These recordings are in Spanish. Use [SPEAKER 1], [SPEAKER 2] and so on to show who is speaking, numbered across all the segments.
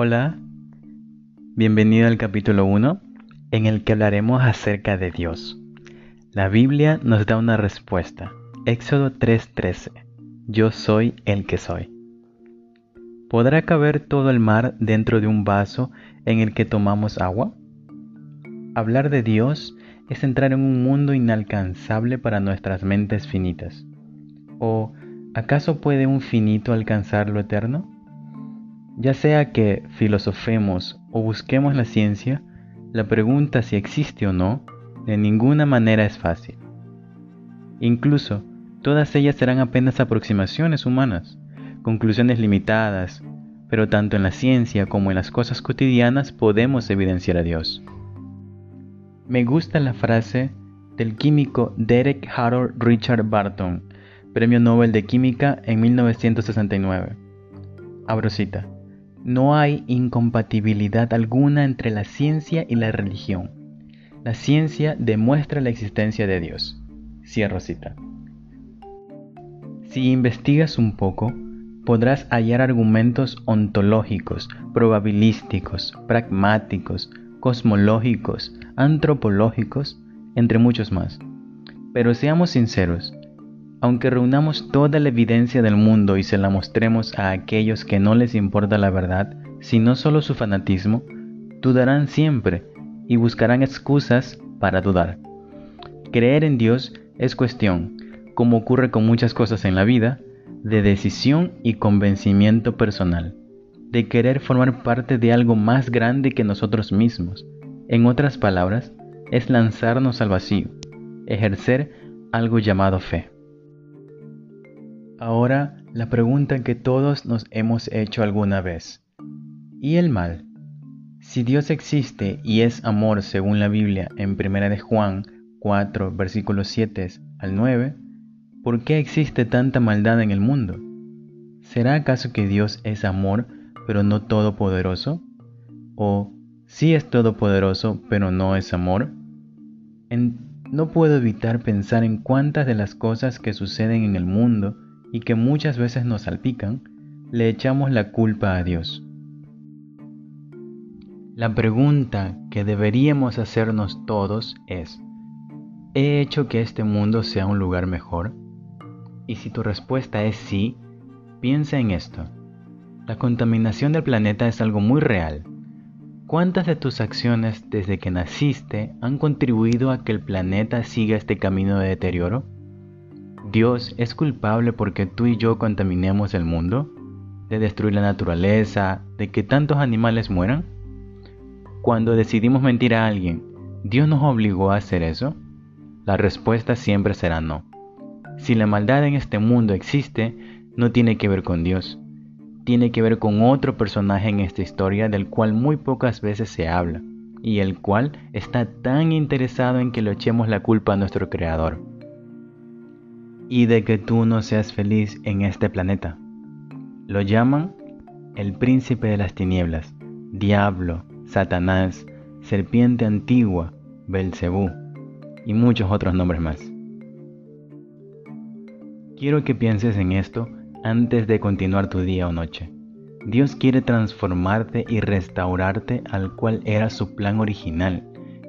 [SPEAKER 1] Hola, bienvenido al capítulo 1 en el que hablaremos acerca de Dios. La Biblia nos da una respuesta. Éxodo 3:13. Yo soy el que soy. ¿Podrá caber todo el mar dentro de un vaso en el que tomamos agua? Hablar de Dios es entrar en un mundo inalcanzable para nuestras mentes finitas. ¿O acaso puede un finito alcanzar lo eterno? Ya sea que filosofemos o busquemos la ciencia, la pregunta si existe o no de ninguna manera es fácil. Incluso, todas ellas serán apenas aproximaciones humanas, conclusiones limitadas, pero tanto en la ciencia como en las cosas cotidianas podemos evidenciar a Dios. Me gusta la frase del químico Derek Harold Richard Barton, Premio Nobel de Química en 1969. Abro cita. No hay incompatibilidad alguna entre la ciencia y la religión. La ciencia demuestra la existencia de Dios. Cierro cita. Si investigas un poco, podrás hallar argumentos ontológicos, probabilísticos, pragmáticos, cosmológicos, antropológicos, entre muchos más. Pero seamos sinceros, aunque reunamos toda la evidencia del mundo y se la mostremos a aquellos que no les importa la verdad, sino solo su fanatismo, dudarán siempre y buscarán excusas para dudar. Creer en Dios es cuestión, como ocurre con muchas cosas en la vida, de decisión y convencimiento personal, de querer formar parte de algo más grande que nosotros mismos. En otras palabras, es lanzarnos al vacío, ejercer algo llamado fe. Ahora la pregunta que todos nos hemos hecho alguna vez. ¿Y el mal? Si Dios existe y es amor según la Biblia en 1 de Juan 4 versículos 7 al 9, ¿por qué existe tanta maldad en el mundo? ¿Será acaso que Dios es amor pero no todopoderoso? ¿O sí es todopoderoso pero no es amor? no puedo evitar pensar en cuántas de las cosas que suceden en el mundo y que muchas veces nos salpican, le echamos la culpa a Dios. La pregunta que deberíamos hacernos todos es, ¿he hecho que este mundo sea un lugar mejor? Y si tu respuesta es sí, piensa en esto. La contaminación del planeta es algo muy real. ¿Cuántas de tus acciones desde que naciste han contribuido a que el planeta siga este camino de deterioro? ¿Dios es culpable porque tú y yo contaminemos el mundo? ¿De destruir la naturaleza? ¿De que tantos animales mueran? Cuando decidimos mentir a alguien, ¿Dios nos obligó a hacer eso? La respuesta siempre será no. Si la maldad en este mundo existe, no tiene que ver con Dios. Tiene que ver con otro personaje en esta historia del cual muy pocas veces se habla, y el cual está tan interesado en que le echemos la culpa a nuestro Creador y de que tú no seas feliz en este planeta. Lo llaman el príncipe de las tinieblas, diablo, Satanás, serpiente antigua, Belcebú y muchos otros nombres más. Quiero que pienses en esto antes de continuar tu día o noche. Dios quiere transformarte y restaurarte al cual era su plan original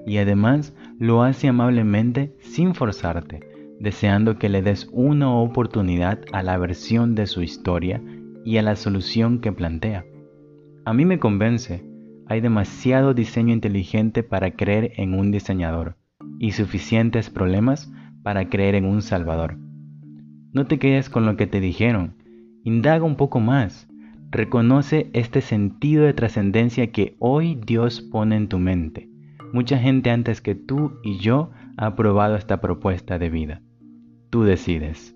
[SPEAKER 1] y además lo hace amablemente sin forzarte deseando que le des una oportunidad a la versión de su historia y a la solución que plantea. A mí me convence, hay demasiado diseño inteligente para creer en un diseñador y suficientes problemas para creer en un salvador. No te quedes con lo que te dijeron, indaga un poco más, reconoce este sentido de trascendencia que hoy Dios pone en tu mente. Mucha gente antes que tú y yo ha aprobado esta propuesta de vida. Tú decides.